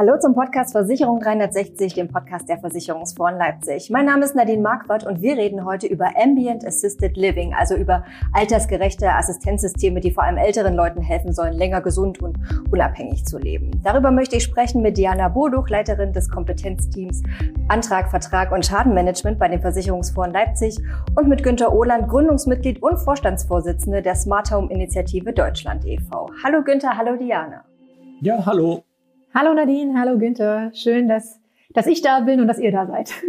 Hallo zum Podcast Versicherung 360, dem Podcast der Versicherungsfonds Leipzig. Mein Name ist Nadine Marquardt und wir reden heute über Ambient Assisted Living, also über altersgerechte Assistenzsysteme, die vor allem älteren Leuten helfen sollen, länger gesund und unabhängig zu leben. Darüber möchte ich sprechen mit Diana Boduch, Leiterin des Kompetenzteams Antrag, Vertrag und Schadenmanagement bei dem Versicherungsfonds Leipzig und mit Günter Ohland, Gründungsmitglied und Vorstandsvorsitzende der Smart Home Initiative Deutschland e.V. Hallo Günther, hallo Diana. Ja, hallo. Hallo Nadine, hallo Günther. Schön, dass, dass ich da bin und dass ihr da seid.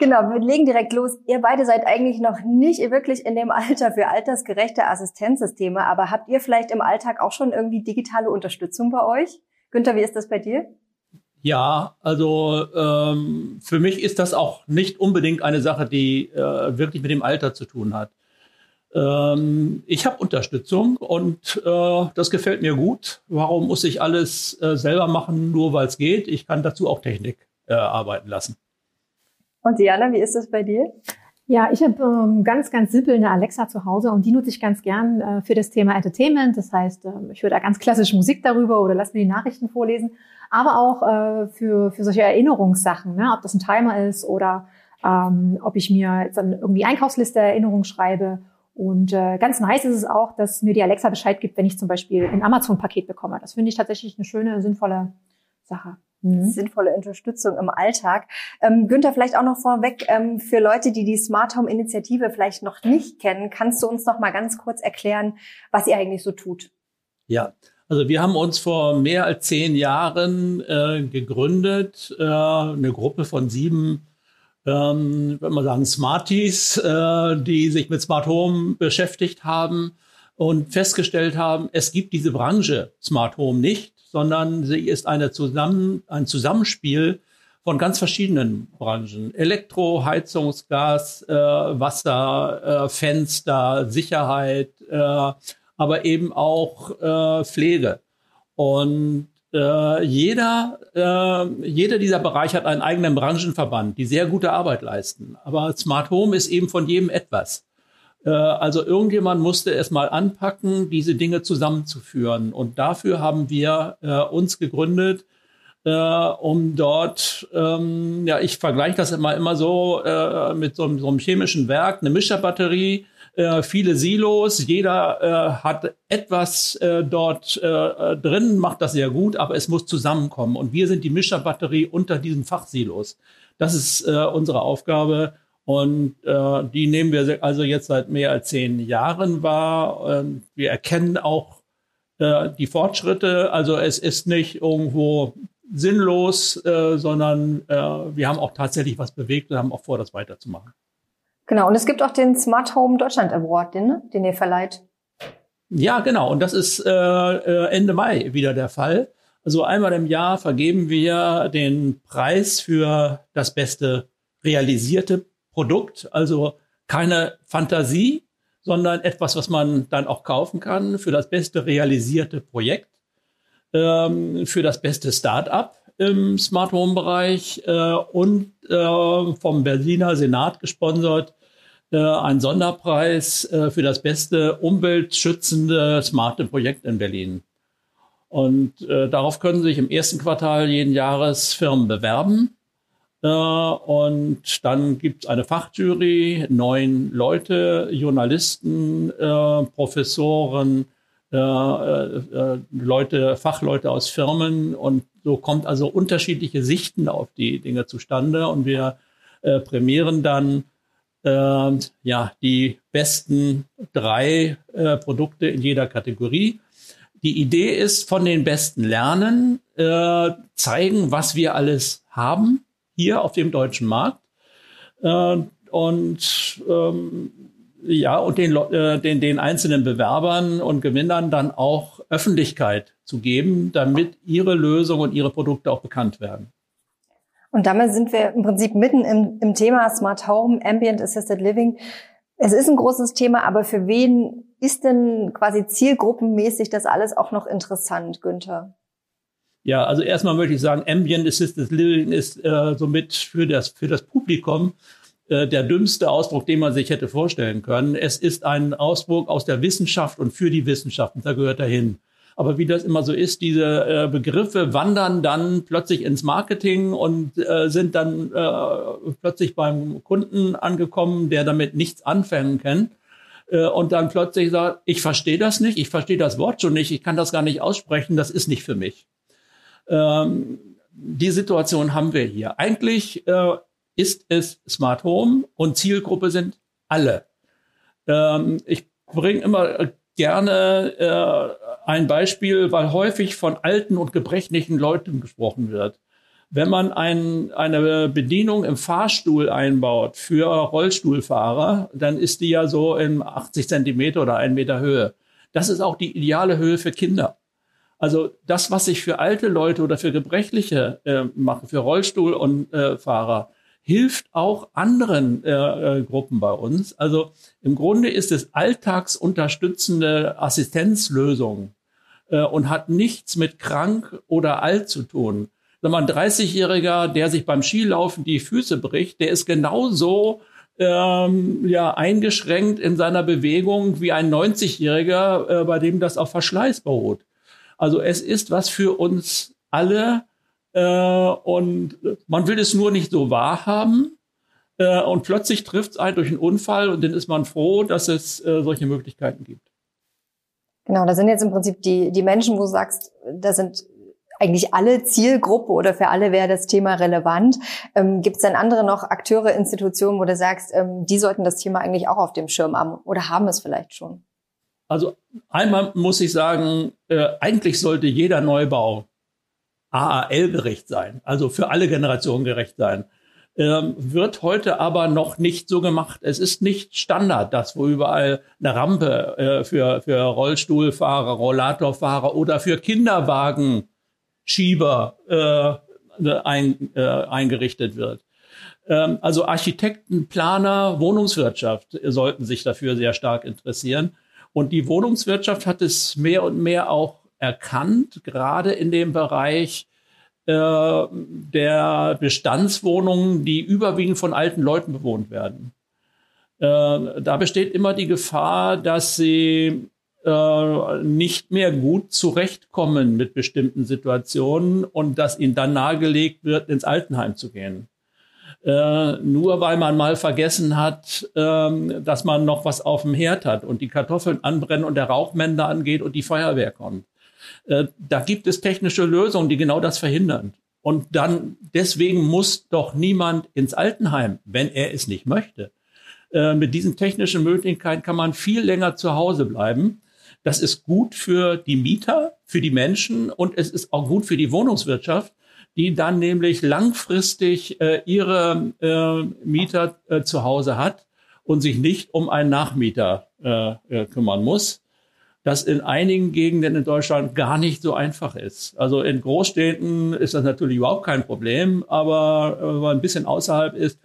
Genau, wir legen direkt los. Ihr beide seid eigentlich noch nicht wirklich in dem Alter für altersgerechte Assistenzsysteme, aber habt ihr vielleicht im Alltag auch schon irgendwie digitale Unterstützung bei euch? Günther, wie ist das bei dir? Ja, also ähm, für mich ist das auch nicht unbedingt eine Sache, die äh, wirklich mit dem Alter zu tun hat. Ähm, ich habe Unterstützung und äh, das gefällt mir gut. Warum muss ich alles äh, selber machen, nur weil es geht? Ich kann dazu auch Technik äh, arbeiten lassen. Und Diana, wie ist das bei dir? Ja, ich habe ähm, ganz, ganz simpel eine Alexa zu Hause und die nutze ich ganz gern äh, für das Thema Entertainment. Das heißt, äh, ich höre da ganz klassisch Musik darüber oder lass mir die Nachrichten vorlesen, aber auch äh, für, für solche Erinnerungssachen, ne? ob das ein Timer ist oder ähm, ob ich mir jetzt dann irgendwie Einkaufsliste Erinnerung schreibe und äh, ganz nice ist es auch, dass mir die Alexa Bescheid gibt, wenn ich zum Beispiel ein Amazon-Paket bekomme. Das finde ich tatsächlich eine schöne, sinnvolle Sache. Mhm. Sinnvolle Unterstützung im Alltag. Ähm, Günther, vielleicht auch noch vorweg, ähm, für Leute, die die Smart Home Initiative vielleicht noch nicht kennen, kannst du uns noch mal ganz kurz erklären, was ihr eigentlich so tut? Ja, also wir haben uns vor mehr als zehn Jahren äh, gegründet, äh, eine Gruppe von sieben ähm, würde man sagen, Smarties, äh, die sich mit Smart Home beschäftigt haben und festgestellt haben, es gibt diese Branche Smart Home nicht, sondern sie ist eine Zusammen, ein Zusammenspiel von ganz verschiedenen Branchen. Elektro, Heizungsgas, äh, Wasser, äh, Fenster, Sicherheit, äh, aber eben auch äh, Pflege. Und äh, jeder, äh, jeder dieser Bereich hat einen eigenen Branchenverband, die sehr gute Arbeit leisten. Aber Smart Home ist eben von jedem etwas. Äh, also irgendjemand musste es mal anpacken, diese Dinge zusammenzuführen. Und dafür haben wir äh, uns gegründet, äh, um dort, ähm, ja, ich vergleiche das immer immer so äh, mit so, so einem chemischen Werk, eine Mischerbatterie äh, viele Silos, jeder äh, hat etwas äh, dort äh, drin, macht das sehr gut, aber es muss zusammenkommen. Und wir sind die Mischerbatterie unter diesen Fachsilos. Das ist äh, unsere Aufgabe. Und äh, die nehmen wir also jetzt seit mehr als zehn Jahren wahr. Und wir erkennen auch äh, die Fortschritte. Also es ist nicht irgendwo sinnlos, äh, sondern äh, wir haben auch tatsächlich was bewegt und haben auch vor, das weiterzumachen. Genau, und es gibt auch den Smart Home Deutschland Award, den, den ihr verleiht. Ja, genau. Und das ist äh, äh, Ende Mai wieder der Fall. Also einmal im Jahr vergeben wir den Preis für das beste realisierte Produkt. Also keine Fantasie, sondern etwas, was man dann auch kaufen kann für das beste realisierte Projekt, ähm, für das beste Start-up im Smart Home Bereich äh, und äh, vom Berliner Senat gesponsert äh, ein Sonderpreis äh, für das beste umweltschützende smarte Projekt in Berlin. Und äh, darauf können sich im ersten Quartal jeden Jahres Firmen bewerben. Äh, und dann gibt es eine Fachjury, neun Leute, Journalisten, äh, Professoren, äh, Leute, Fachleute aus Firmen. Und so kommt also unterschiedliche Sichten auf die Dinge zustande. Und wir prämieren dann äh, ja, die besten drei äh, Produkte in jeder Kategorie. Die Idee ist, von den Besten lernen, äh, zeigen, was wir alles haben hier auf dem deutschen Markt. Äh, und ähm, ja, und den, äh, den, den einzelnen Bewerbern und Gewinnern dann auch Öffentlichkeit zu geben, damit ihre Lösung und ihre Produkte auch bekannt werden. Und damit sind wir im Prinzip mitten im, im Thema Smart Home, Ambient Assisted Living. Es ist ein großes Thema, aber für wen ist denn quasi zielgruppenmäßig das alles auch noch interessant, Günther? Ja, also erstmal möchte ich sagen, Ambient Assisted Living ist äh, somit für das, für das Publikum äh, der dümmste Ausdruck, den man sich hätte vorstellen können. Es ist ein Ausdruck aus der Wissenschaft und für die Wissenschaft und da gehört er hin. Aber wie das immer so ist, diese äh, Begriffe wandern dann plötzlich ins Marketing und äh, sind dann äh, plötzlich beim Kunden angekommen, der damit nichts anfangen kann. Äh, und dann plötzlich sagt, ich verstehe das nicht, ich verstehe das Wort schon nicht, ich kann das gar nicht aussprechen, das ist nicht für mich. Ähm, die Situation haben wir hier. Eigentlich äh, ist es Smart Home und Zielgruppe sind alle. Ähm, ich bringe immer gerne äh, ein Beispiel, weil häufig von alten und gebrechlichen Leuten gesprochen wird. Wenn man ein, eine Bedienung im Fahrstuhl einbaut für Rollstuhlfahrer, dann ist die ja so in 80 Zentimeter oder ein Meter Höhe. Das ist auch die ideale Höhe für Kinder. Also das, was ich für alte Leute oder für Gebrechliche äh, mache, für Rollstuhl und äh, Fahrer, hilft auch anderen äh, äh, Gruppen bei uns. Also im Grunde ist es alltagsunterstützende Assistenzlösung äh, und hat nichts mit krank oder alt zu tun. Wenn man ein 30-Jähriger, der sich beim Skilaufen die Füße bricht, der ist genauso ähm, ja, eingeschränkt in seiner Bewegung wie ein 90-Jähriger, äh, bei dem das auf Verschleiß beruht. Also es ist was für uns alle äh, und man will es nur nicht so wahrhaben. Äh, und plötzlich trifft es einen durch einen Unfall und dann ist man froh, dass es äh, solche Möglichkeiten gibt. Genau, da sind jetzt im Prinzip die, die Menschen, wo du sagst, da sind eigentlich alle Zielgruppe oder für alle wäre das Thema relevant. Ähm, Gibt es denn andere noch Akteure, Institutionen, wo du sagst, ähm, die sollten das Thema eigentlich auch auf dem Schirm haben oder haben es vielleicht schon? Also einmal muss ich sagen, äh, eigentlich sollte jeder Neubau AAL-gerecht sein, also für alle Generationen gerecht sein. Ähm, wird heute aber noch nicht so gemacht. Es ist nicht Standard, dass wo überall eine Rampe äh, für, für Rollstuhlfahrer, Rollatorfahrer oder für Kinderwagenschieber äh, ein, äh, eingerichtet wird. Ähm, also Architekten, Planer, Wohnungswirtschaft sollten sich dafür sehr stark interessieren. Und die Wohnungswirtschaft hat es mehr und mehr auch erkannt, gerade in dem Bereich äh, der Bestandswohnungen, die überwiegend von alten Leuten bewohnt werden. Äh, da besteht immer die Gefahr, dass sie äh, nicht mehr gut zurechtkommen mit bestimmten Situationen und dass ihnen dann nahegelegt wird, ins Altenheim zu gehen. Äh, nur weil man mal vergessen hat, äh, dass man noch was auf dem Herd hat und die Kartoffeln anbrennen und der Rauchmender angeht und die Feuerwehr kommt. Äh, da gibt es technische Lösungen, die genau das verhindern. Und dann, deswegen muss doch niemand ins Altenheim, wenn er es nicht möchte. Äh, mit diesen technischen Möglichkeiten kann man viel länger zu Hause bleiben. Das ist gut für die Mieter, für die Menschen und es ist auch gut für die Wohnungswirtschaft, die dann nämlich langfristig äh, ihre äh, Mieter äh, zu Hause hat und sich nicht um einen Nachmieter äh, kümmern muss das in einigen Gegenden in Deutschland gar nicht so einfach ist. Also in Großstädten ist das natürlich überhaupt kein Problem, aber wenn man ein bisschen außerhalb ist,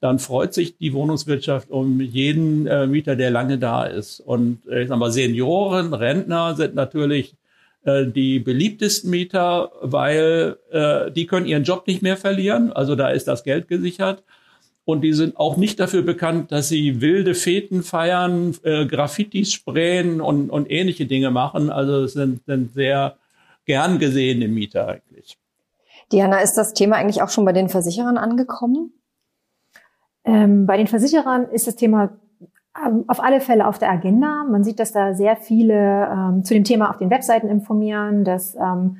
dann freut sich die Wohnungswirtschaft um jeden äh, Mieter, der lange da ist. Und äh, ich sag mal, Senioren, Rentner sind natürlich äh, die beliebtesten Mieter, weil äh, die können ihren Job nicht mehr verlieren. Also da ist das Geld gesichert. Und die sind auch nicht dafür bekannt, dass sie wilde Feten feiern, äh, Graffitis sprayen und, und ähnliche Dinge machen. Also es sind, sind sehr gern gesehene Mieter eigentlich. Diana, ist das Thema eigentlich auch schon bei den Versicherern angekommen? Ähm, bei den Versicherern ist das Thema ähm, auf alle Fälle auf der Agenda. Man sieht, dass da sehr viele ähm, zu dem Thema auf den Webseiten informieren, dass ähm,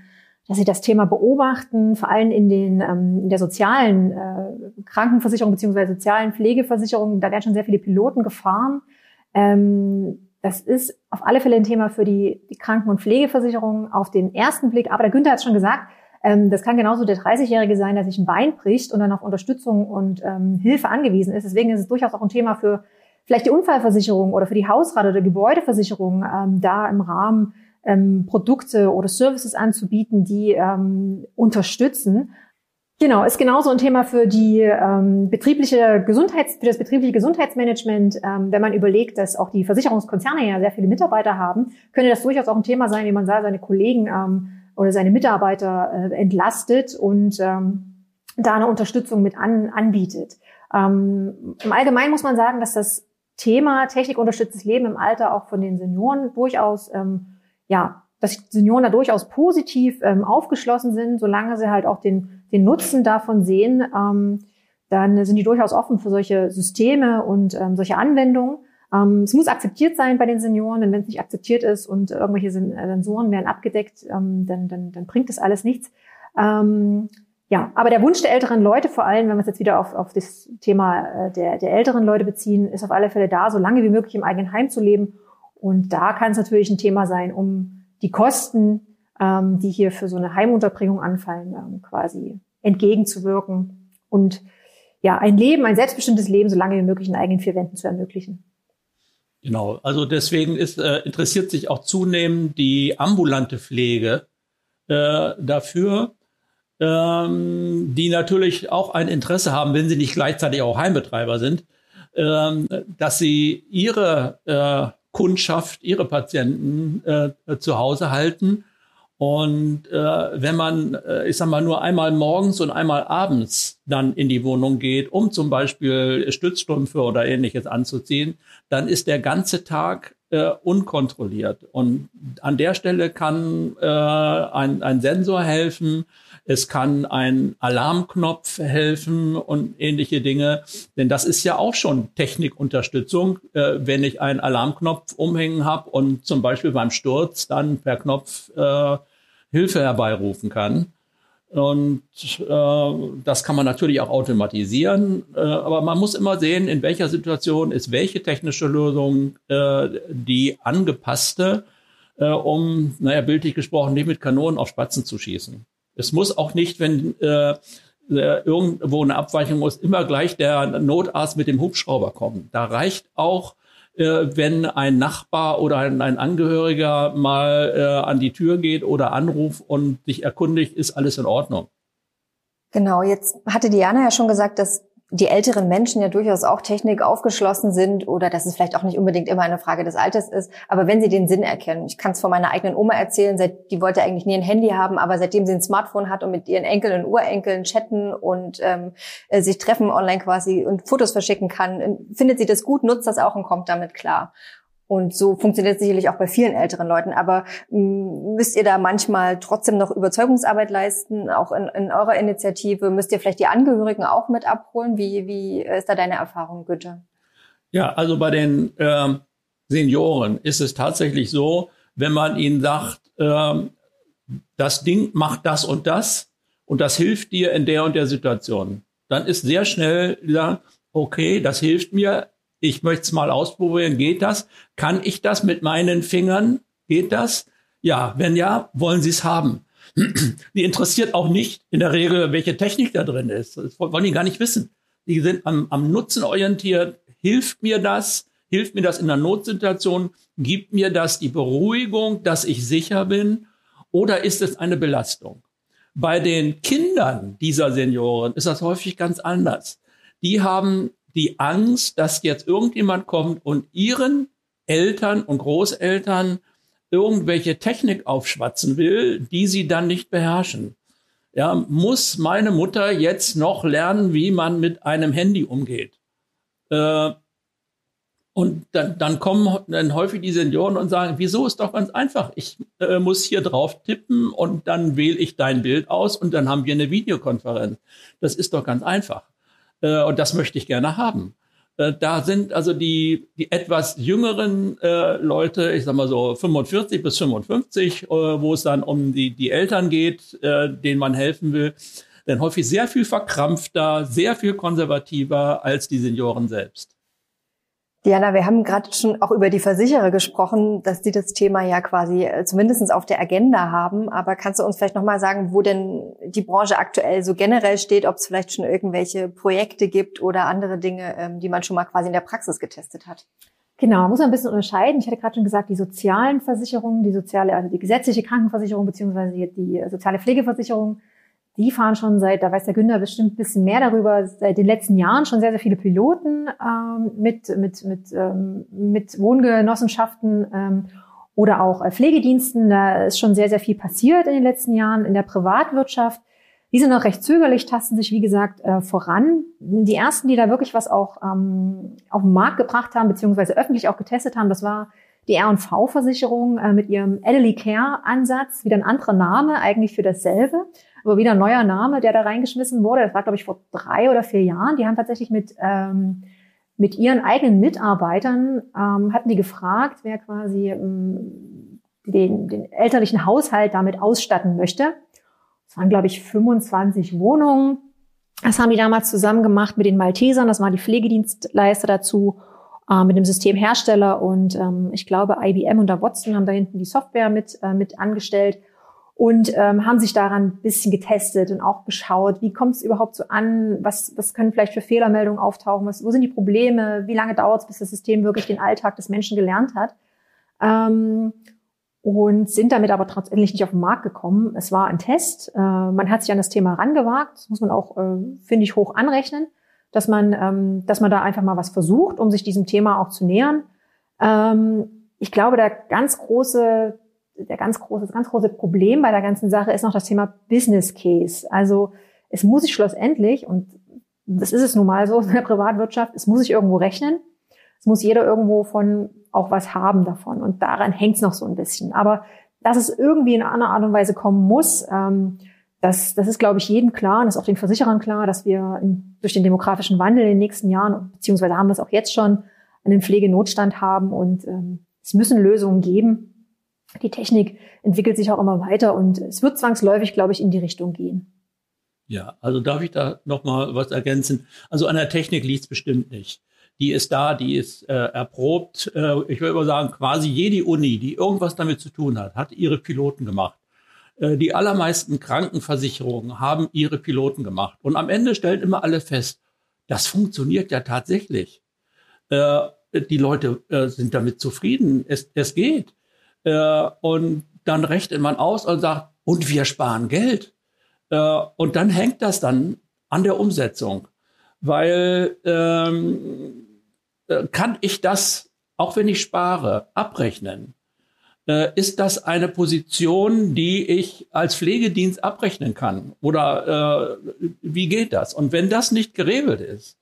dass sie das Thema beobachten, vor allem in den ähm, in der sozialen äh, Krankenversicherung beziehungsweise sozialen Pflegeversicherung. Da werden schon sehr viele Piloten gefahren. Ähm, das ist auf alle Fälle ein Thema für die, die Kranken- und Pflegeversicherung auf den ersten Blick. Aber der Günther hat schon gesagt, ähm, das kann genauso der 30-Jährige sein, der sich ein Bein bricht und dann auf Unterstützung und ähm, Hilfe angewiesen ist. Deswegen ist es durchaus auch ein Thema für vielleicht die Unfallversicherung oder für die Hausrat- oder Gebäudeversicherung, ähm, da im Rahmen ähm, Produkte oder Services anzubieten, die ähm, unterstützen. Genau, ist genauso ein Thema für die ähm, betriebliche Gesundheits, für das betriebliche Gesundheitsmanagement. Ähm, wenn man überlegt, dass auch die Versicherungskonzerne ja sehr viele Mitarbeiter haben, könnte das durchaus auch ein Thema sein, wie man da seine Kollegen ähm, oder seine Mitarbeiter äh, entlastet und ähm, da eine Unterstützung mit an, anbietet. Ähm, Im Allgemeinen muss man sagen, dass das Thema technikunterstütztes Leben im Alter auch von den Senioren durchaus ähm, ja, dass Senioren da durchaus positiv ähm, aufgeschlossen sind, solange sie halt auch den, den Nutzen davon sehen, ähm, dann sind die durchaus offen für solche Systeme und ähm, solche Anwendungen. Ähm, es muss akzeptiert sein bei den Senioren, denn wenn es nicht akzeptiert ist und irgendwelche Sensoren werden abgedeckt, ähm, dann, dann, dann bringt das alles nichts. Ähm, ja, aber der Wunsch der älteren Leute, vor allem, wenn wir es jetzt wieder auf, auf das Thema äh, der, der älteren Leute beziehen, ist auf alle Fälle da, so lange wie möglich im eigenen Heim zu leben. Und da kann es natürlich ein Thema sein, um die Kosten, ähm, die hier für so eine Heimunterbringung anfallen, ähm, quasi entgegenzuwirken und ja, ein Leben, ein selbstbestimmtes Leben, so lange wie möglich in eigenen vier Wänden zu ermöglichen. Genau, also deswegen ist, äh, interessiert sich auch zunehmend die ambulante Pflege äh, dafür, ähm, die natürlich auch ein Interesse haben, wenn sie nicht gleichzeitig auch Heimbetreiber sind, ähm, dass sie ihre äh, Kundschaft, ihre Patienten äh, zu Hause halten. Und äh, wenn man, äh, ich sag mal, nur einmal morgens und einmal abends dann in die Wohnung geht, um zum Beispiel Stützstrümpfe oder ähnliches anzuziehen, dann ist der ganze Tag äh, unkontrolliert. Und an der Stelle kann äh, ein, ein Sensor helfen, es kann ein Alarmknopf helfen und ähnliche Dinge. Denn das ist ja auch schon Technikunterstützung, äh, wenn ich einen Alarmknopf umhängen habe und zum Beispiel beim Sturz dann per Knopf äh, Hilfe herbeirufen kann. Und äh, das kann man natürlich auch automatisieren, äh, aber man muss immer sehen, in welcher Situation ist welche technische Lösung äh, die angepasste, äh, um, naja, bildlich gesprochen, nicht mit Kanonen auf Spatzen zu schießen. Es muss auch nicht, wenn äh, äh, irgendwo eine Abweichung muss, immer gleich der Notarzt mit dem Hubschrauber kommen. Da reicht auch, wenn ein Nachbar oder ein, ein Angehöriger mal äh, an die Tür geht oder anruft und sich erkundigt, ist alles in Ordnung. Genau, jetzt hatte Diana ja schon gesagt, dass die älteren Menschen ja durchaus auch Technik aufgeschlossen sind oder dass es vielleicht auch nicht unbedingt immer eine Frage des Alters ist. Aber wenn sie den Sinn erkennen, ich kann es von meiner eigenen Oma erzählen, seit, die wollte eigentlich nie ein Handy haben, aber seitdem sie ein Smartphone hat und mit ihren Enkeln und Urenkeln chatten und ähm, äh, sich treffen online quasi und Fotos verschicken kann, findet sie das gut, nutzt das auch und kommt damit klar. Und so funktioniert es sicherlich auch bei vielen älteren Leuten. Aber mm, müsst ihr da manchmal trotzdem noch Überzeugungsarbeit leisten, auch in, in, eurer Initiative? Müsst ihr vielleicht die Angehörigen auch mit abholen? Wie, wie ist da deine Erfahrung, Güte? Ja, also bei den ähm, Senioren ist es tatsächlich so, wenn man ihnen sagt, ähm, das Ding macht das und das und das hilft dir in der und der Situation, dann ist sehr schnell gesagt, okay, das hilft mir, ich möchte es mal ausprobieren, geht das? Kann ich das mit meinen Fingern? Geht das? Ja, wenn ja, wollen Sie es haben. Die interessiert auch nicht in der Regel, welche Technik da drin ist. Das wollen die gar nicht wissen. Die sind am, am Nutzen orientiert. Hilft mir das? Hilft mir das in einer Notsituation? Gibt mir das die Beruhigung, dass ich sicher bin? Oder ist es eine Belastung? Bei den Kindern dieser Senioren ist das häufig ganz anders. Die haben die Angst, dass jetzt irgendjemand kommt und ihren Eltern und Großeltern irgendwelche Technik aufschwatzen will, die sie dann nicht beherrschen. Ja, muss meine Mutter jetzt noch lernen, wie man mit einem Handy umgeht? Äh, und dann, dann kommen dann häufig die Senioren und sagen, wieso ist doch ganz einfach. Ich äh, muss hier drauf tippen und dann wähle ich dein Bild aus und dann haben wir eine Videokonferenz. Das ist doch ganz einfach. Äh, und das möchte ich gerne haben. Äh, da sind also die, die etwas jüngeren äh, Leute, ich sag mal so 45 bis 55, äh, wo es dann um die, die Eltern geht, äh, denen man helfen will, denn häufig sehr viel verkrampfter, sehr viel konservativer als die Senioren selbst. Diana, wir haben gerade schon auch über die Versicherer gesprochen, dass die das Thema ja quasi äh, zumindest auf der Agenda haben. Aber kannst du uns vielleicht nochmal sagen, wo denn die Branche aktuell so generell steht, ob es vielleicht schon irgendwelche Projekte gibt oder andere Dinge, ähm, die man schon mal quasi in der Praxis getestet hat? Genau, man muss ein bisschen unterscheiden. Ich hatte gerade schon gesagt, die sozialen Versicherungen, die soziale, also die gesetzliche Krankenversicherung beziehungsweise die soziale Pflegeversicherung die fahren schon seit, da weiß der Günther bestimmt ein bisschen mehr darüber, seit den letzten Jahren schon sehr, sehr viele Piloten ähm, mit, mit, mit, ähm, mit Wohngenossenschaften ähm, oder auch äh, Pflegediensten. Da ist schon sehr, sehr viel passiert in den letzten Jahren in der Privatwirtschaft. Die sind noch recht zögerlich, tasten sich, wie gesagt, äh, voran. Die ersten, die da wirklich was auch ähm, auf den Markt gebracht haben, beziehungsweise öffentlich auch getestet haben, das war die R&V-Versicherung äh, mit ihrem Elderly Care-Ansatz, wieder ein anderer Name eigentlich für dasselbe, aber wieder ein neuer Name, der da reingeschmissen wurde. Das war, glaube ich, vor drei oder vier Jahren. Die haben tatsächlich mit, ähm, mit ihren eigenen Mitarbeitern, ähm, hatten die gefragt, wer quasi ähm, den, den elterlichen Haushalt damit ausstatten möchte. Es waren, glaube ich, 25 Wohnungen. Das haben die damals zusammen gemacht mit den Maltesern. Das waren die Pflegedienstleister dazu äh, mit dem Systemhersteller und ähm, ich glaube IBM und der Watson haben da hinten die Software mit, äh, mit angestellt und ähm, haben sich daran ein bisschen getestet und auch geschaut, wie kommt es überhaupt so an, was, was können vielleicht für Fehlermeldungen auftauchen, was, wo sind die Probleme, wie lange dauert es, bis das System wirklich den Alltag des Menschen gelernt hat. Ähm, und sind damit aber trotzdem nicht auf den Markt gekommen. Es war ein Test. Äh, man hat sich an das Thema rangewagt. Das muss man auch, äh, finde ich, hoch anrechnen dass man, ähm, dass man da einfach mal was versucht, um sich diesem Thema auch zu nähern. Ähm, ich glaube, der ganz große, der ganz große, das ganz große Problem bei der ganzen Sache ist noch das Thema Business Case. Also es muss sich schlussendlich, und das ist es nun mal so in der Privatwirtschaft, es muss sich irgendwo rechnen. Es muss jeder irgendwo von auch was haben davon. Und daran hängt es noch so ein bisschen. Aber dass es irgendwie in einer Art und Weise kommen muss, ähm, das, das ist, glaube ich, jedem klar und ist auch den Versicherern klar, dass wir in, durch den demografischen Wandel in den nächsten Jahren, beziehungsweise haben wir es auch jetzt schon, einen Pflegenotstand haben und ähm, es müssen Lösungen geben. Die Technik entwickelt sich auch immer weiter und es wird zwangsläufig, glaube ich, in die Richtung gehen. Ja, also darf ich da noch mal was ergänzen? Also an der Technik liegt es bestimmt nicht. Die ist da, die ist äh, erprobt. Äh, ich würde aber sagen, quasi jede Uni, die irgendwas damit zu tun hat, hat ihre Piloten gemacht. Äh, die allermeisten Krankenversicherungen haben ihre Piloten gemacht. Und am Ende stellen immer alle fest, das funktioniert ja tatsächlich. Äh, die Leute äh, sind damit zufrieden. Es, es geht. Und dann rechnet man aus und sagt, und wir sparen Geld. und dann hängt das dann an der Umsetzung. Weil ähm, kann ich das, auch wenn ich spare, abrechnen? äh, ist das eine Position, die ich als Pflegedienst abrechnen kann? Oder äh, wie geht das? Und wenn das nicht geregelt ist,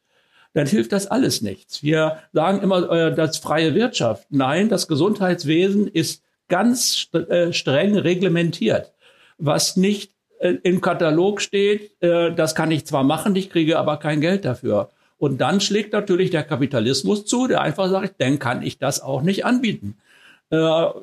dann hilft das alles nichts. Wir sagen immer, äh, das freie Wirtschaft. Nein, das Gesundheitswesen ist ganz äh, streng reglementiert. Was nicht äh, im Katalog steht, äh, das kann ich zwar machen, ich kriege aber kein Geld dafür. Und dann schlägt natürlich der Kapitalismus zu, der einfach sagt, dann kann ich das auch nicht anbieten.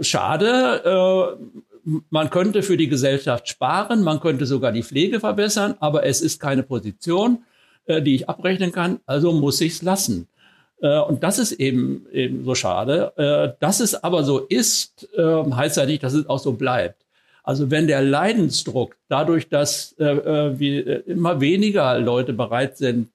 Schade. Man könnte für die Gesellschaft sparen, man könnte sogar die Pflege verbessern, aber es ist keine Position, die ich abrechnen kann, also muss ich es lassen. Äh, und das ist eben, eben so schade. Äh, dass es aber so ist, ähm, heißt ja nicht, dass es auch so bleibt. Also wenn der Leidensdruck dadurch, dass äh, wie, immer weniger Leute bereit sind,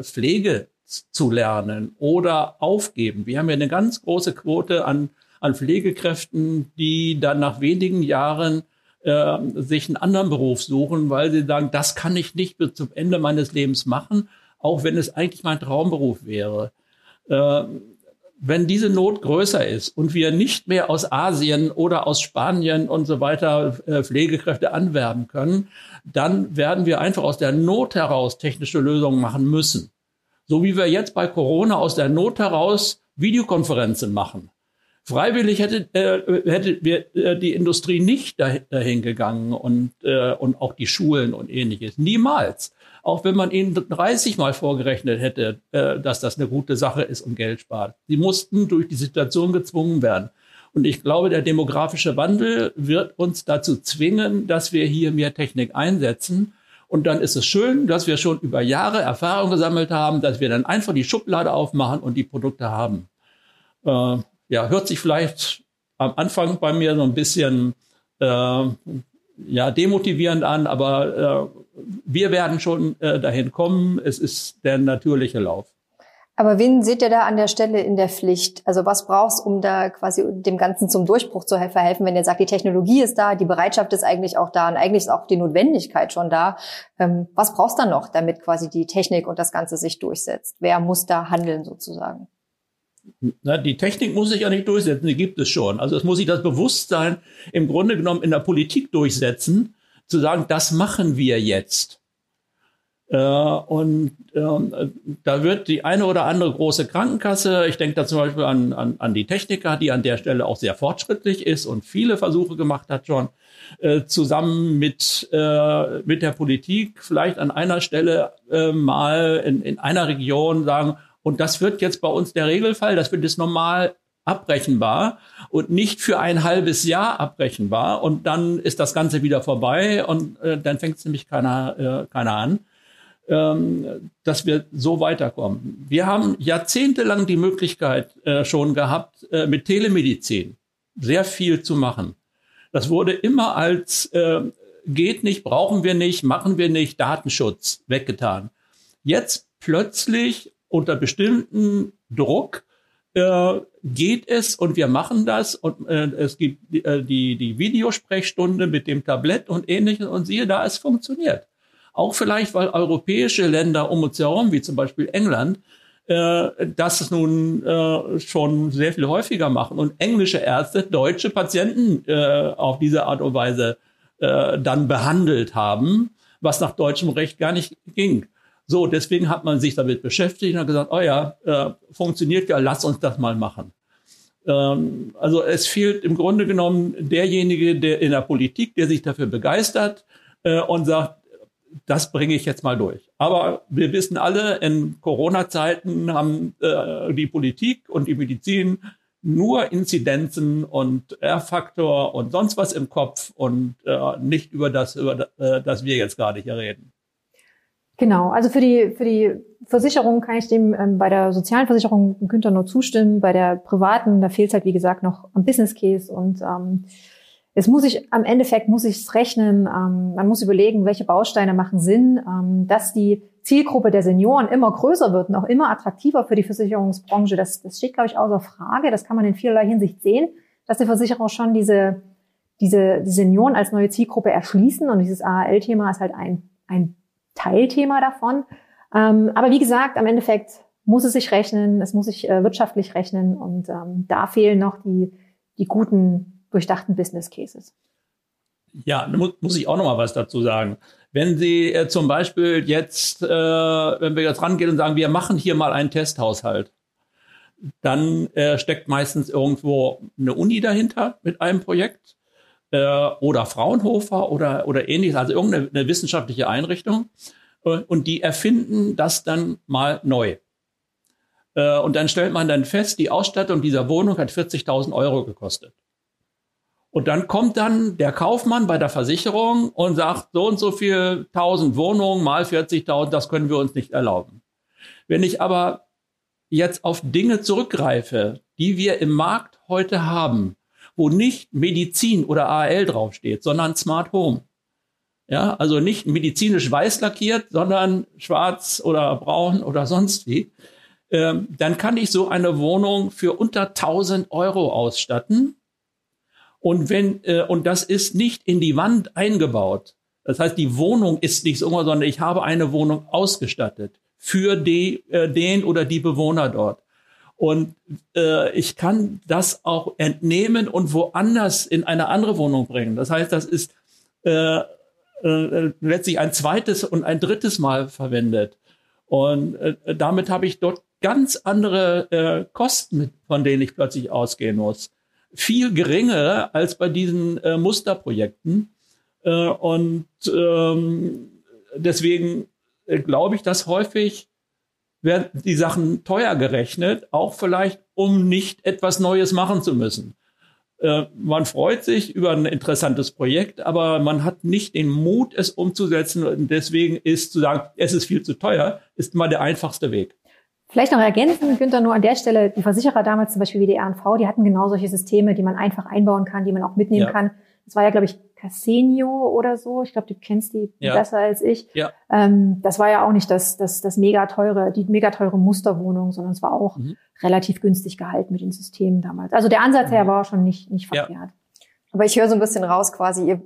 Pflege zu lernen oder aufgeben. Wir haben ja eine ganz große Quote an an Pflegekräften, die dann nach wenigen Jahren äh, sich einen anderen Beruf suchen, weil sie sagen, das kann ich nicht bis zum Ende meines Lebens machen, auch wenn es eigentlich mein Traumberuf wäre. Äh, wenn diese Not größer ist und wir nicht mehr aus Asien oder aus Spanien und so weiter äh, Pflegekräfte anwerben können, dann werden wir einfach aus der Not heraus technische Lösungen machen müssen. So wie wir jetzt bei Corona aus der Not heraus Videokonferenzen machen. Freiwillig hätte, äh, hätte wir, äh, die Industrie nicht dahin gegangen und, äh, und auch die Schulen und ähnliches. Niemals. Auch wenn man ihnen 30 Mal vorgerechnet hätte, äh, dass das eine gute Sache ist und Geld spart. Sie mussten durch die Situation gezwungen werden. Und ich glaube, der demografische Wandel wird uns dazu zwingen, dass wir hier mehr Technik einsetzen. Und dann ist es schön, dass wir schon über Jahre Erfahrung gesammelt haben, dass wir dann einfach die Schublade aufmachen und die Produkte haben. Äh, ja, hört sich vielleicht am Anfang bei mir so ein bisschen äh, ja, demotivierend an, aber äh, wir werden schon äh, dahin kommen. Es ist der natürliche Lauf. Aber wen seht ihr da an der Stelle in der Pflicht? Also was brauchst, um da quasi dem Ganzen zum Durchbruch zu verhelfen, wenn ihr sagt, die Technologie ist da, die Bereitschaft ist eigentlich auch da und eigentlich ist auch die Notwendigkeit schon da. Ähm, was brauchst du dann noch, damit quasi die Technik und das Ganze sich durchsetzt? Wer muss da handeln sozusagen? Die Technik muss sich ja nicht durchsetzen, die gibt es schon. Also es muss sich das Bewusstsein im Grunde genommen in der Politik durchsetzen, zu sagen, das machen wir jetzt. Äh, und ähm, da wird die eine oder andere große Krankenkasse, ich denke da zum Beispiel an, an, an die Techniker, die an der Stelle auch sehr fortschrittlich ist und viele Versuche gemacht hat schon, äh, zusammen mit, äh, mit der Politik vielleicht an einer Stelle mal in, in einer Region sagen, und das wird jetzt bei uns der Regelfall, das wird jetzt normal abbrechenbar und nicht für ein halbes Jahr abbrechenbar und dann ist das Ganze wieder vorbei und äh, dann fängt es nämlich keiner, äh, keiner an ähm, dass wir so weiterkommen. Wir haben jahrzehntelang die Möglichkeit äh, schon gehabt, äh, mit Telemedizin sehr viel zu machen. Das wurde immer als äh, geht nicht, brauchen wir nicht, machen wir nicht, Datenschutz weggetan. Jetzt plötzlich unter bestimmten Druck äh, geht es und wir machen das und äh, es gibt äh, die, die Videosprechstunde mit dem Tablett und ähnliches und siehe da, es funktioniert. Auch vielleicht, weil europäische Länder um uns herum, wie zum Beispiel England, äh, das nun äh, schon sehr viel häufiger machen und englische Ärzte deutsche Patienten äh, auf diese Art und Weise äh, dann behandelt haben, was nach deutschem Recht gar nicht ging. So, deswegen hat man sich damit beschäftigt und hat gesagt, oh ja, äh, funktioniert ja, lass uns das mal machen. Ähm, also es fehlt im Grunde genommen derjenige, der in der Politik, der sich dafür begeistert äh, und sagt, das bringe ich jetzt mal durch. Aber wir wissen alle, in Corona-Zeiten haben äh, die Politik und die Medizin nur Inzidenzen und R-Faktor und sonst was im Kopf und äh, nicht über das, über äh, das wir jetzt gerade hier reden. Genau, also für die, für die Versicherung kann ich dem ähm, bei der sozialen Versicherung Günther nur zustimmen. Bei der privaten, da fehlt es halt, wie gesagt, noch am Business Case und ähm, es muss ich, am Endeffekt muss ich es rechnen. Ähm, man muss überlegen, welche Bausteine machen Sinn, ähm, dass die Zielgruppe der Senioren immer größer wird und auch immer attraktiver für die Versicherungsbranche. Das, das steht, glaube ich, außer Frage. Das kann man in vielerlei Hinsicht sehen, dass die Versicherer schon diese, diese die Senioren als neue Zielgruppe erschließen. Und dieses AHL-Thema ist halt ein, ein Teilthema davon. Ähm, aber wie gesagt, am Endeffekt muss es sich rechnen, es muss sich äh, wirtschaftlich rechnen und ähm, da fehlen noch die, die guten durchdachten Business Cases. Ja, muss, ich auch noch mal was dazu sagen. Wenn Sie äh, zum Beispiel jetzt, äh, wenn wir jetzt rangehen und sagen, wir machen hier mal einen Testhaushalt, dann äh, steckt meistens irgendwo eine Uni dahinter mit einem Projekt äh, oder Fraunhofer oder, oder ähnliches, also irgendeine wissenschaftliche Einrichtung. Äh, und die erfinden das dann mal neu. Äh, und dann stellt man dann fest, die Ausstattung dieser Wohnung hat 40.000 Euro gekostet. Und dann kommt dann der Kaufmann bei der Versicherung und sagt, so und so viel tausend Wohnungen mal 40.000, das können wir uns nicht erlauben. Wenn ich aber jetzt auf Dinge zurückgreife, die wir im Markt heute haben, wo nicht Medizin oder AL draufsteht, sondern Smart Home. Ja, also nicht medizinisch weiß lackiert, sondern schwarz oder braun oder sonst wie. Ähm, dann kann ich so eine Wohnung für unter 1000 Euro ausstatten und wenn, äh, und das ist nicht in die Wand eingebaut. Das heißt, die Wohnung ist nicht so, sondern ich habe eine Wohnung ausgestattet für die, äh, den oder die Bewohner dort. Und äh, ich kann das auch entnehmen und woanders in eine andere Wohnung bringen. Das heißt, das ist äh, äh, letztlich ein zweites und ein drittes Mal verwendet. Und äh, damit habe ich dort ganz andere äh, Kosten, von denen ich plötzlich ausgehen muss viel geringere als bei diesen äh, Musterprojekten. Äh, und ähm, deswegen äh, glaube ich, dass häufig werden die Sachen teuer gerechnet, auch vielleicht, um nicht etwas Neues machen zu müssen. Äh, man freut sich über ein interessantes Projekt, aber man hat nicht den Mut, es umzusetzen. Und deswegen ist zu sagen, es ist viel zu teuer, ist mal der einfachste Weg. Vielleicht noch ergänzen, Günther, nur an der Stelle, die Versicherer damals zum Beispiel wie die RNV, die hatten genau solche Systeme, die man einfach einbauen kann, die man auch mitnehmen ja. kann. Das war ja, glaube ich, Casenio oder so. Ich glaube, du kennst die ja. besser als ich. Ja. Ähm, das war ja auch nicht das, das, das mega teure, die mega teure Musterwohnung, sondern es war auch mhm. relativ günstig gehalten mit den Systemen damals. Also der Ansatz mhm. her war schon nicht, nicht verkehrt. Aber ich höre so ein bisschen raus quasi, ihr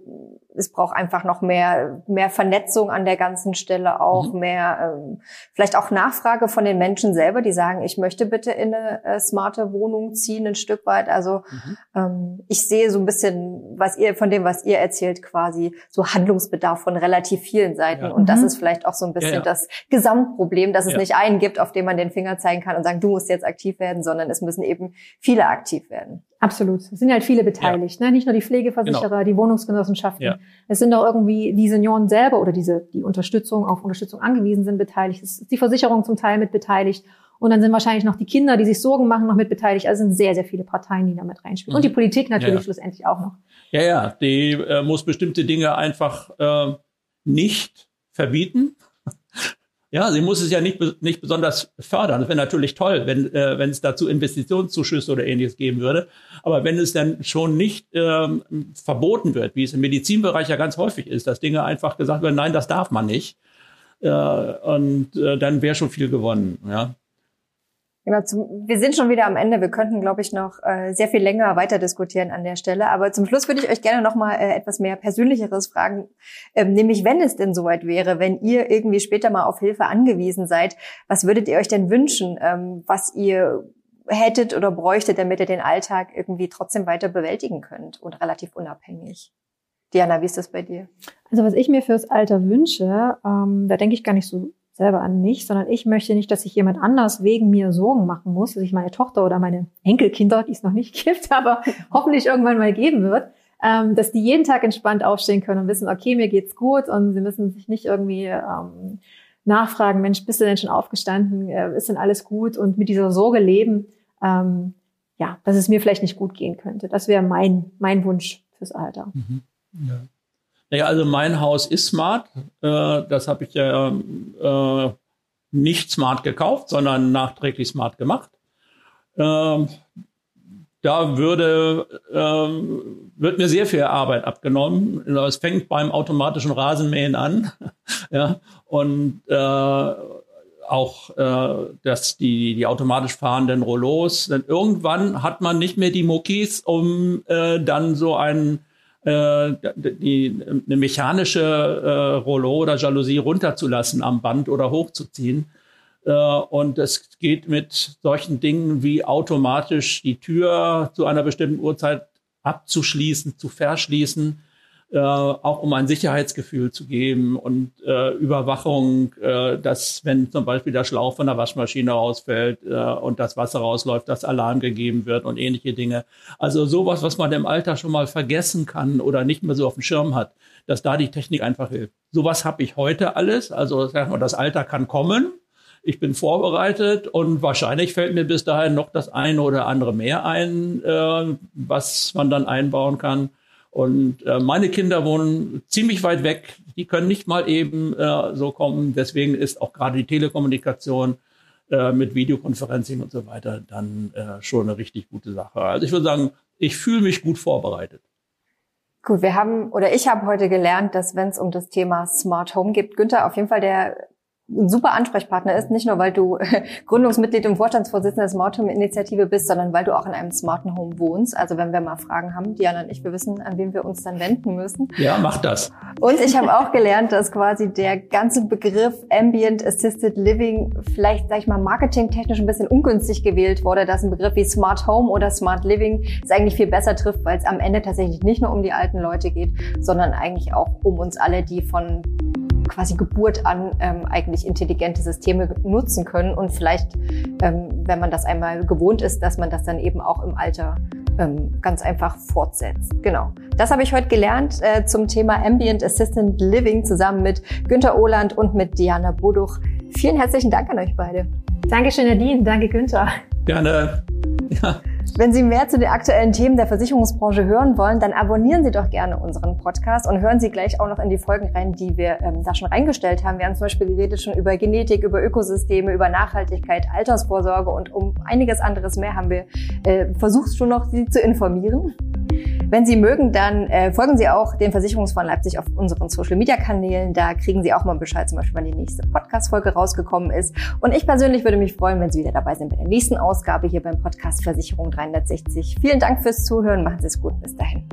es braucht einfach noch mehr, mehr Vernetzung an der ganzen Stelle auch, mhm. mehr, ähm, vielleicht auch Nachfrage von den Menschen selber, die sagen, ich möchte bitte in eine äh, smarte Wohnung ziehen, ein Stück weit. Also mhm. ähm, ich sehe so ein bisschen, was ihr, von dem, was ihr erzählt, quasi so Handlungsbedarf von relativ vielen Seiten. Ja. Und das mhm. ist vielleicht auch so ein bisschen ja, ja. das Gesamtproblem, dass es nicht einen gibt, auf den man den Finger zeigen kann und sagen, du musst jetzt aktiv werden, sondern es müssen eben viele aktiv werden. Absolut. Es sind halt viele beteiligt, ja. ne? nicht nur die Pflegeversicherer, genau. die Wohnungsgenossenschaften. Ja. Es sind auch irgendwie die Senioren selber oder diese, die Unterstützung, auf Unterstützung angewiesen sind, beteiligt. Es ist die Versicherung zum Teil mit beteiligt. Und dann sind wahrscheinlich noch die Kinder, die sich Sorgen machen, noch mit beteiligt. Also sind sehr, sehr viele Parteien, die da mit reinspielen. Mhm. Und die mhm. Politik natürlich ja, schlussendlich auch noch. Ja, ja, die äh, muss bestimmte Dinge einfach äh, nicht verbieten. Ja, sie muss es ja nicht, nicht besonders fördern. Das wäre natürlich toll, wenn, äh, wenn es dazu Investitionszuschüsse oder ähnliches geben würde. Aber wenn es dann schon nicht ähm, verboten wird, wie es im Medizinbereich ja ganz häufig ist, dass Dinge einfach gesagt werden, nein, das darf man nicht, äh, und äh, dann wäre schon viel gewonnen. Ja. Genau, zum, wir sind schon wieder am Ende. Wir könnten, glaube ich, noch äh, sehr viel länger weiter diskutieren an der Stelle. Aber zum Schluss würde ich euch gerne noch mal äh, etwas mehr Persönlicheres fragen, ähm, nämlich wenn es denn soweit wäre, wenn ihr irgendwie später mal auf Hilfe angewiesen seid, was würdet ihr euch denn wünschen, ähm, was ihr hättet oder bräuchtet, damit ihr den Alltag irgendwie trotzdem weiter bewältigen könnt und relativ unabhängig? Diana, wie ist das bei dir? Also was ich mir fürs Alter wünsche, ähm, da denke ich gar nicht so selber an mich, sondern ich möchte nicht, dass sich jemand anders wegen mir Sorgen machen muss, dass ich meine Tochter oder meine Enkelkinder, die es noch nicht gibt, aber hoffentlich irgendwann mal geben wird, ähm, dass die jeden Tag entspannt aufstehen können und wissen, okay, mir geht's gut und sie müssen sich nicht irgendwie ähm, nachfragen, Mensch, bist du denn schon aufgestanden? Äh, ist denn alles gut? Und mit dieser Sorge leben, ähm, ja, dass es mir vielleicht nicht gut gehen könnte. Das wäre mein, mein Wunsch fürs Alter. Mhm. Ja. Naja, also mein Haus ist smart. Äh, das habe ich ja äh, nicht smart gekauft, sondern nachträglich smart gemacht. Ähm, da würde, ähm, wird mir sehr viel Arbeit abgenommen. Es fängt beim automatischen Rasenmähen an. ja, und äh, auch äh, dass die, die automatisch fahrenden Rollos. Denn irgendwann hat man nicht mehr die Muckis, um äh, dann so einen die, eine mechanische äh, Rollo oder Jalousie runterzulassen am Band oder hochzuziehen. Äh, und es geht mit solchen Dingen wie automatisch die Tür zu einer bestimmten Uhrzeit abzuschließen, zu verschließen äh, auch um ein Sicherheitsgefühl zu geben und äh, Überwachung, äh, dass wenn zum Beispiel der Schlauch von der Waschmaschine rausfällt äh, und das Wasser rausläuft, dass Alarm gegeben wird und ähnliche Dinge. Also sowas, was man im Alter schon mal vergessen kann oder nicht mehr so auf dem Schirm hat, dass da die Technik einfach hilft. Sowas habe ich heute alles. Also das Alter kann kommen. Ich bin vorbereitet und wahrscheinlich fällt mir bis dahin noch das eine oder andere mehr ein, äh, was man dann einbauen kann. Und äh, meine Kinder wohnen ziemlich weit weg. Die können nicht mal eben äh, so kommen. Deswegen ist auch gerade die Telekommunikation äh, mit Videokonferencing und so weiter dann äh, schon eine richtig gute Sache. Also ich würde sagen, ich fühle mich gut vorbereitet. Gut, wir haben oder ich habe heute gelernt, dass wenn es um das Thema Smart Home geht, Günther auf jeden Fall der ein super Ansprechpartner ist, nicht nur weil du Gründungsmitglied und Vorstandsvorsitzender der Smart Home Initiative bist, sondern weil du auch in einem smarten Home wohnst. Also wenn wir mal Fragen haben, Diana und ich, wir wissen, an wen wir uns dann wenden müssen. Ja, mach das. Und ich habe auch gelernt, dass quasi der ganze Begriff Ambient Assisted Living vielleicht, sag ich mal, marketingtechnisch ein bisschen ungünstig gewählt wurde, dass ein Begriff wie Smart Home oder Smart Living es eigentlich viel besser trifft, weil es am Ende tatsächlich nicht nur um die alten Leute geht, sondern eigentlich auch um uns alle, die von quasi Geburt an ähm, eigentlich intelligente Systeme nutzen können und vielleicht, ähm, wenn man das einmal gewohnt ist, dass man das dann eben auch im Alter ähm, ganz einfach fortsetzt. Genau. Das habe ich heute gelernt äh, zum Thema Ambient Assistant Living zusammen mit Günter Ohland und mit Diana Boduch. Vielen herzlichen Dank an euch beide. Dankeschön, Nadine. Danke, Günther. Gerne. Ja. Wenn Sie mehr zu den aktuellen Themen der Versicherungsbranche hören wollen, dann abonnieren Sie doch gerne unseren Podcast und hören Sie gleich auch noch in die Folgen rein, die wir ähm, da schon reingestellt haben. Wir haben zum Beispiel geredet schon über Genetik, über Ökosysteme, über Nachhaltigkeit, Altersvorsorge und um einiges anderes mehr haben wir äh, versucht schon noch, Sie zu informieren. Wenn Sie mögen, dann äh, folgen Sie auch den Versicherungsfonds Leipzig auf unseren Social-Media-Kanälen. Da kriegen Sie auch mal Bescheid, zum Beispiel, wann die nächste Podcast-Folge rausgekommen ist. Und ich persönlich würde mich freuen, wenn Sie wieder dabei sind bei der nächsten Ausgabe hier beim Podcast Versicherung 360. Vielen Dank fürs Zuhören. Machen Sie es gut. Bis dahin.